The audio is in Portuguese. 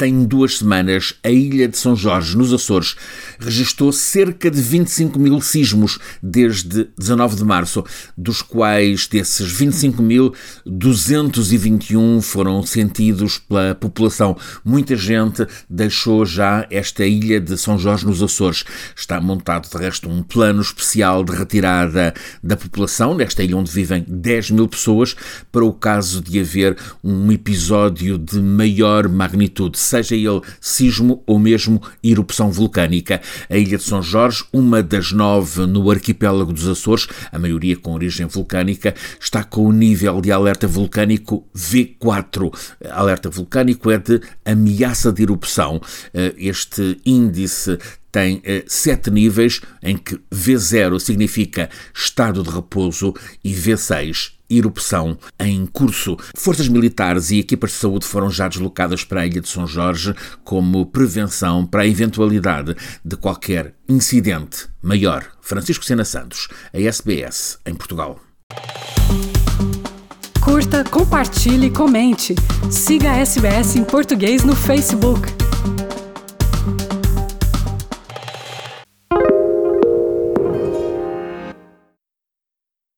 Tem duas semanas, a ilha de São Jorge, nos Açores, registrou cerca de 25 mil sismos desde 19 de março, dos quais desses 25 mil, 221 foram sentidos pela população. Muita gente deixou já esta ilha de São Jorge, nos Açores. Está montado, de resto, um plano especial de retirada da população, nesta ilha onde vivem 10 mil pessoas, para o caso de haver um episódio de maior magnitude seja ele sismo ou mesmo erupção vulcânica. A Ilha de São Jorge, uma das nove no arquipélago dos Açores, a maioria com origem vulcânica, está com o nível de alerta vulcânico V4. Alerta vulcânico é de ameaça de erupção. Eh, este índice tem eh, sete níveis, em que V0 significa estado de repouso e V6 erupção em curso. Forças militares e equipas de saúde foram já deslocadas para a Ilha de São Jorge como prevenção para a eventualidade de qualquer incidente maior. Francisco Sena Santos, a SBS, em Portugal. Curta, compartilhe, comente. Siga a SBS em português no Facebook.